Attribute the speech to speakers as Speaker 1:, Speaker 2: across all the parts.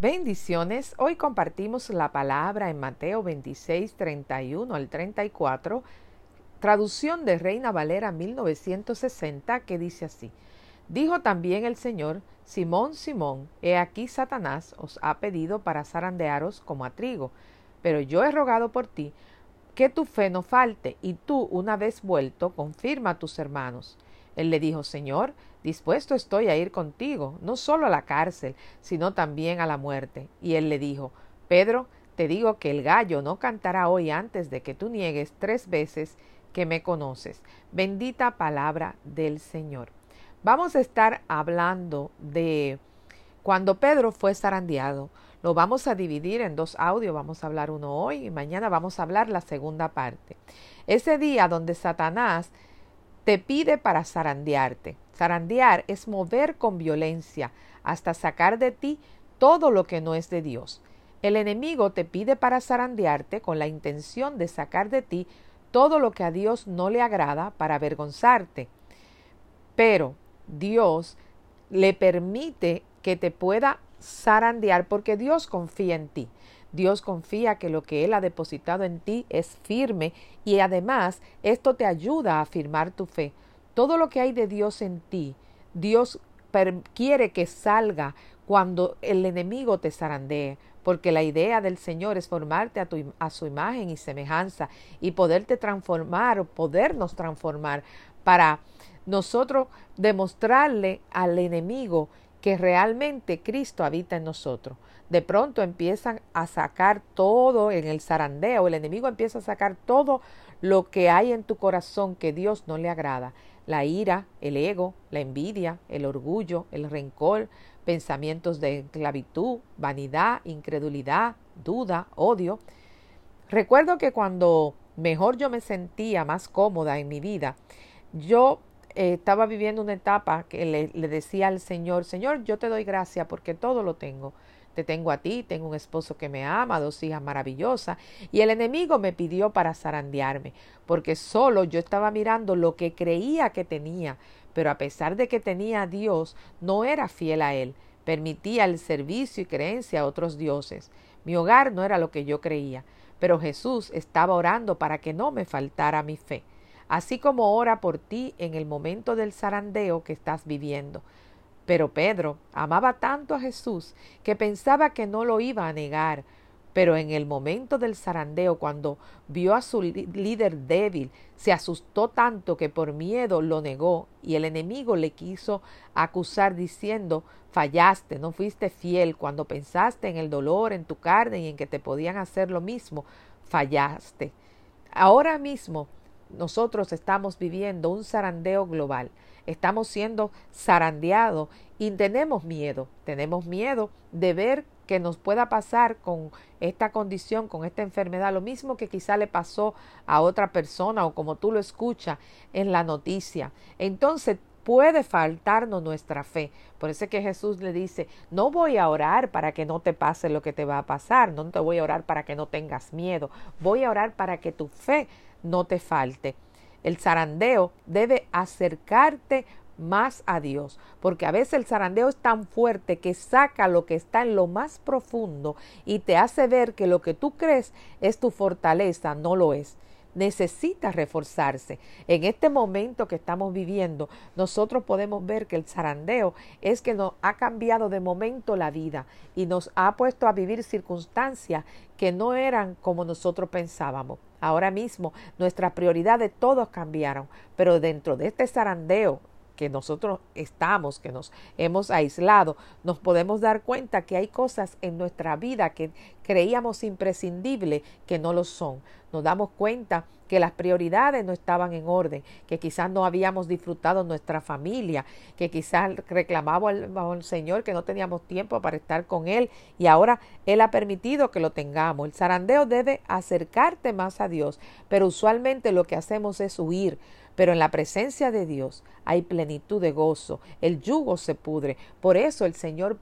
Speaker 1: Bendiciones. Hoy compartimos la palabra en Mateo 26, 31 al 34, traducción de Reina Valera 1960, que dice así. Dijo también el Señor, Simón, Simón, he aquí Satanás os ha pedido para zarandearos como a trigo, pero yo he rogado por ti que tu fe no falte, y tú, una vez vuelto, confirma a tus hermanos. Él le dijo, Señor, dispuesto estoy a ir contigo, no solo a la cárcel, sino también a la muerte. Y él le dijo, Pedro, te digo que el gallo no cantará hoy antes de que tú niegues tres veces que me conoces. Bendita palabra del Señor. Vamos a estar hablando de cuando Pedro fue zarandeado. Lo vamos a dividir en dos audios, vamos a hablar uno hoy y mañana vamos a hablar la segunda parte. Ese día donde Satanás te pide para zarandearte. Zarandear es mover con violencia hasta sacar de ti todo lo que no es de Dios. El enemigo te pide para zarandearte con la intención de sacar de ti todo lo que a Dios no le agrada para avergonzarte. Pero Dios le permite que te pueda zarandear porque Dios confía en ti. Dios confía que lo que Él ha depositado en ti es firme y además esto te ayuda a afirmar tu fe. Todo lo que hay de Dios en ti, Dios quiere que salga cuando el enemigo te zarandee, porque la idea del Señor es formarte a, tu, a su imagen y semejanza y poderte transformar o podernos transformar para nosotros demostrarle al enemigo que realmente Cristo habita en nosotros. De pronto empiezan a sacar todo en el zarandeo, el enemigo empieza a sacar todo lo que hay en tu corazón que Dios no le agrada. La ira, el ego, la envidia, el orgullo, el rencor, pensamientos de esclavitud, vanidad, incredulidad, duda, odio. Recuerdo que cuando mejor yo me sentía más cómoda en mi vida, yo eh, estaba viviendo una etapa que le, le, decía al Señor, Señor, yo te doy gracia porque todo lo tengo. Te tengo a ti, tengo un esposo que me ama, dos hijas maravillosas, y el enemigo me pidió para zarandearme, porque solo yo estaba mirando lo que creía que tenía, pero a pesar de que tenía a Dios, no era fiel a Él, permitía el servicio y creencia a otros dioses. Mi hogar no era lo que yo creía, pero Jesús estaba orando para que no me faltara mi fe así como ora por ti en el momento del zarandeo que estás viviendo. Pero Pedro amaba tanto a Jesús que pensaba que no lo iba a negar, pero en el momento del zarandeo, cuando vio a su líder débil, se asustó tanto que por miedo lo negó y el enemigo le quiso acusar diciendo fallaste, no fuiste fiel cuando pensaste en el dolor en tu carne y en que te podían hacer lo mismo, fallaste. Ahora mismo nosotros estamos viviendo un zarandeo global, estamos siendo zarandeados y tenemos miedo, tenemos miedo de ver que nos pueda pasar con esta condición, con esta enfermedad, lo mismo que quizá le pasó a otra persona o como tú lo escuchas en la noticia. Entonces puede faltarnos nuestra fe. Por eso es que Jesús le dice, no voy a orar para que no te pase lo que te va a pasar, no te voy a orar para que no tengas miedo, voy a orar para que tu fe no te falte. El zarandeo debe acercarte más a Dios, porque a veces el zarandeo es tan fuerte que saca lo que está en lo más profundo y te hace ver que lo que tú crees es tu fortaleza, no lo es necesita reforzarse. En este momento que estamos viviendo, nosotros podemos ver que el zarandeo es que nos ha cambiado de momento la vida y nos ha puesto a vivir circunstancias que no eran como nosotros pensábamos. Ahora mismo nuestras prioridades todos cambiaron, pero dentro de este zarandeo que nosotros estamos, que nos hemos aislado, nos podemos dar cuenta que hay cosas en nuestra vida que creíamos imprescindibles que no lo son. Nos damos cuenta que las prioridades no estaban en orden, que quizás no habíamos disfrutado nuestra familia, que quizás reclamamos al, Señor que no teníamos tiempo para estar con Él y ahora Él ha permitido que lo tengamos. El zarandeo debe acercarte más a Dios, pero usualmente lo que hacemos es huir. Pero en la presencia de Dios hay plenitud de gozo, el yugo se pudre. Por eso el Señor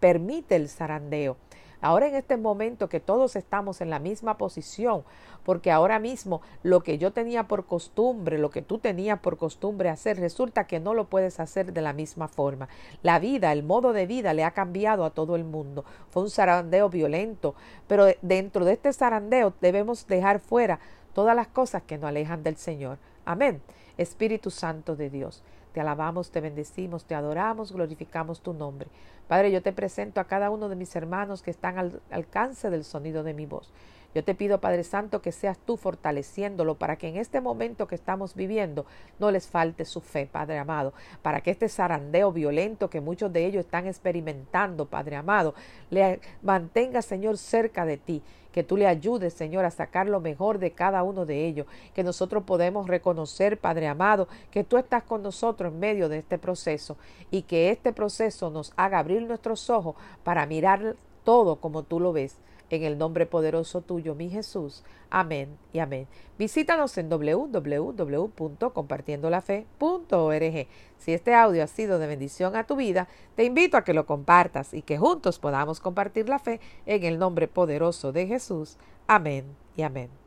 Speaker 1: permite el zarandeo. Ahora en este momento que todos estamos en la misma posición, porque ahora mismo lo que yo tenía por costumbre, lo que tú tenías por costumbre hacer, resulta que no lo puedes hacer de la misma forma. La vida, el modo de vida le ha cambiado a todo el mundo. Fue un zarandeo violento, pero dentro de este zarandeo debemos dejar fuera todas las cosas que nos alejan del Señor. Amén. Espíritu Santo de Dios. Te alabamos, te bendecimos, te adoramos, glorificamos tu nombre. Padre, yo te presento a cada uno de mis hermanos que están al alcance del sonido de mi voz. Yo te pido, Padre Santo, que seas tú fortaleciéndolo para que en este momento que estamos viviendo no les falte su fe, Padre amado, para que este zarandeo violento que muchos de ellos están experimentando, Padre amado, le mantenga, Señor, cerca de ti que tú le ayudes, Señor, a sacar lo mejor de cada uno de ellos, que nosotros podemos reconocer, Padre amado, que tú estás con nosotros en medio de este proceso y que este proceso nos haga abrir nuestros ojos para mirar todo como tú lo ves en el nombre poderoso tuyo, mi Jesús. Amén y amén. Visítanos en www.compartiendolafe.org. Si este audio ha sido de bendición a tu vida, te invito a que lo compartas y que juntos podamos compartir la fe en el nombre poderoso de Jesús. Amén y amén.